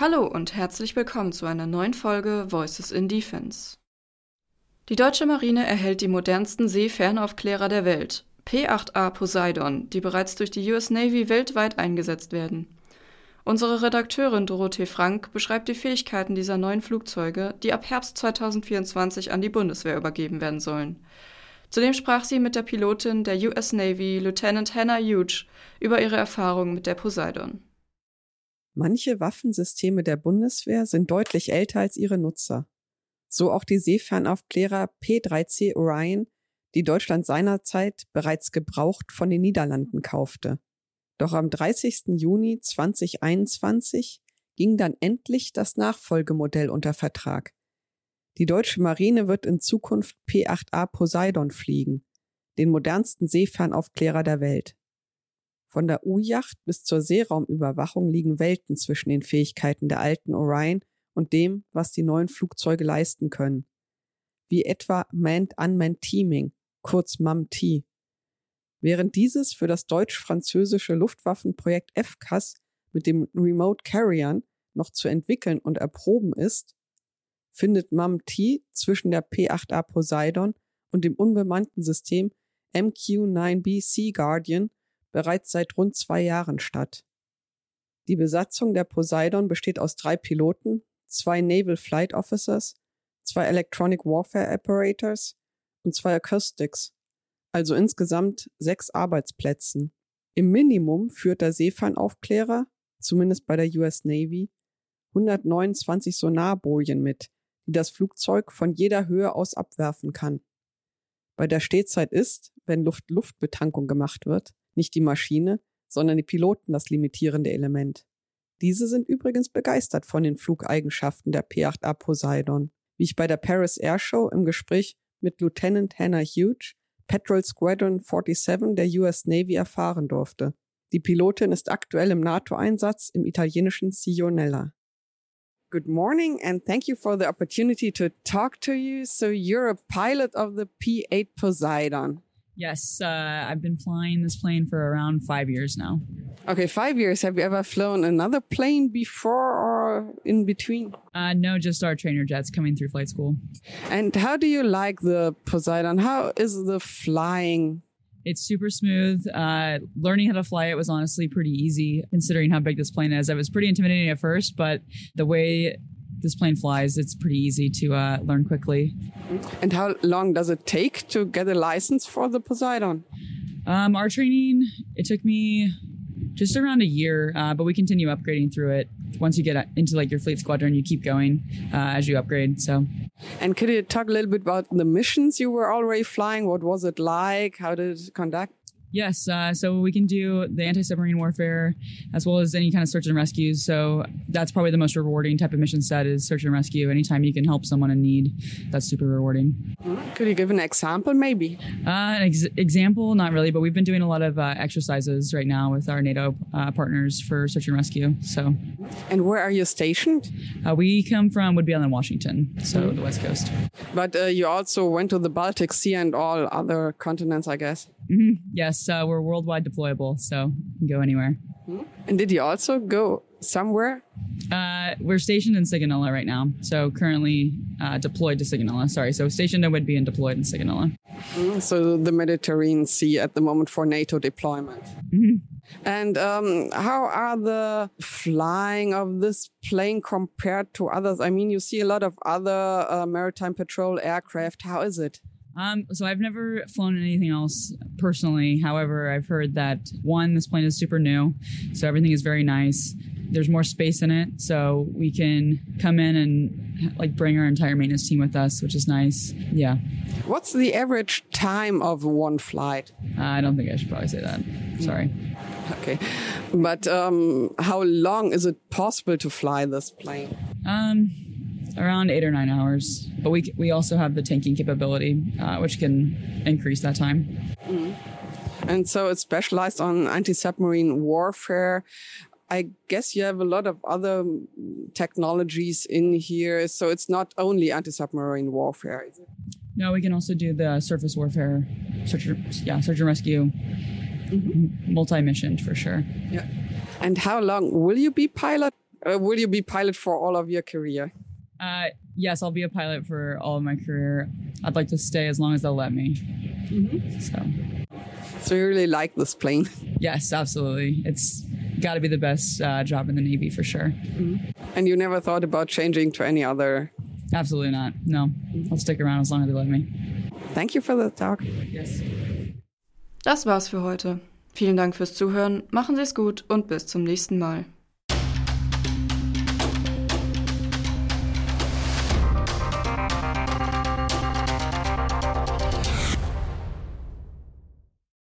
Hallo und herzlich willkommen zu einer neuen Folge Voices in Defense. Die deutsche Marine erhält die modernsten Seefernaufklärer der Welt, P8A Poseidon, die bereits durch die US Navy weltweit eingesetzt werden. Unsere Redakteurin Dorothee Frank beschreibt die Fähigkeiten dieser neuen Flugzeuge, die ab Herbst 2024 an die Bundeswehr übergeben werden sollen. Zudem sprach sie mit der Pilotin der US Navy, Lieutenant Hannah Hughes, über ihre Erfahrungen mit der Poseidon. Manche Waffensysteme der Bundeswehr sind deutlich älter als ihre Nutzer. So auch die Seefernaufklärer P3C Orion, die Deutschland seinerzeit bereits gebraucht von den Niederlanden kaufte. Doch am 30. Juni 2021 ging dann endlich das Nachfolgemodell unter Vertrag. Die deutsche Marine wird in Zukunft P8A Poseidon fliegen, den modernsten Seefernaufklärer der Welt. Von der U-Yacht bis zur Seeraumüberwachung liegen Welten zwischen den Fähigkeiten der alten Orion und dem, was die neuen Flugzeuge leisten können. Wie etwa Manned-Unmanned Teaming, kurz MAM-T. Während dieses für das deutsch-französische Luftwaffenprojekt FCAS mit dem Remote Carriern noch zu entwickeln und erproben ist, findet MAM-T zwischen der P8A Poseidon und dem unbemannten System MQ-9B Sea Guardian bereits seit rund zwei Jahren statt. Die Besatzung der Poseidon besteht aus drei Piloten, zwei Naval Flight Officers, zwei Electronic Warfare Operators und zwei Acoustics, also insgesamt sechs Arbeitsplätzen. Im Minimum führt der Seefernaufklärer, zumindest bei der US Navy, 129 Sonarbojen mit, die das Flugzeug von jeder Höhe aus abwerfen kann. Bei der Stehzeit ist, wenn Luft-Luft-Betankung gemacht wird, nicht die Maschine, sondern die Piloten das limitierende Element. Diese sind übrigens begeistert von den Flugeigenschaften der P8A Poseidon, wie ich bei der Paris Air Show im Gespräch mit Lieutenant Hannah Hughes, Petrol Squadron 47 der US Navy erfahren durfte. Die Pilotin ist aktuell im NATO-Einsatz im italienischen Sionella. Good morning and thank you for the opportunity to talk to you. So you're a pilot of the P8 Poseidon. Yes, uh, I've been flying this plane for around five years now. Okay, five years. Have you ever flown another plane before or in between? Uh, no, just our trainer jets coming through flight school. And how do you like the Poseidon? How is the flying? It's super smooth. Uh, learning how to fly it was honestly pretty easy considering how big this plane is. It was pretty intimidating at first, but the way this plane flies, it's pretty easy to uh, learn quickly. And how long does it take to get a license for the Poseidon? Um, our training, it took me just around a year, uh, but we continue upgrading through it. Once you get into like your fleet squadron, you keep going uh, as you upgrade. So, and could you talk a little bit about the missions you were already flying? What was it like? How did it conduct? Yes, uh, so we can do the anti-submarine warfare as well as any kind of search and rescues. So that's probably the most rewarding type of mission set is search and rescue. Anytime you can help someone in need, that's super rewarding. Could you give an example, maybe? Uh, an ex- example, not really, but we've been doing a lot of uh, exercises right now with our NATO uh, partners for search and rescue. So, and where are you stationed? Uh, we come from Whidbey Island, Washington, so mm-hmm. the West Coast. But uh, you also went to the Baltic Sea and all other continents, I guess. Mm-hmm. Yes, uh, we're worldwide deployable, so you can go anywhere. And did you also go somewhere? Uh, we're stationed in Sigonella right now, so currently uh, deployed to Sigonella. Sorry, so stationed in Whidbey and deployed in Sigonella. Mm, so the Mediterranean Sea at the moment for NATO deployment. Mm-hmm. And um, how are the flying of this plane compared to others? I mean, you see a lot of other uh, maritime patrol aircraft. How is it? Um, so I've never flown anything else personally. However, I've heard that one, this plane is super new, so everything is very nice. There's more space in it, so we can come in and like bring our entire maintenance team with us, which is nice. Yeah. What's the average time of one flight? Uh, I don't think I should probably say that. Sorry. Okay, but um, how long is it possible to fly this plane? Um around eight or nine hours. But we we also have the tanking capability, uh, which can increase that time. Mm. And so it's specialized on anti-submarine warfare. I guess you have a lot of other technologies in here, so it's not only anti-submarine warfare. Is it? No, we can also do the surface warfare, search, yeah, search and rescue, mm-hmm. multi-mission for sure. Yeah. And how long will you be pilot Uh, will you be pilot for all of your career? Uh, yes, I'll be a pilot for all of my career. I'd like to stay as long as they'll let me. So, So you really like this plane. yes, absolutely. It's got to be the best uh, job in the Navy for sure. And you never thought about changing to any other. Absolutely not. No, I'll stick around as long as they let me. Thank you for the talk. Yes. Das war's für heute. Vielen Dank fürs Zuhören, machen Sie's gut und bis zum nächsten Mal.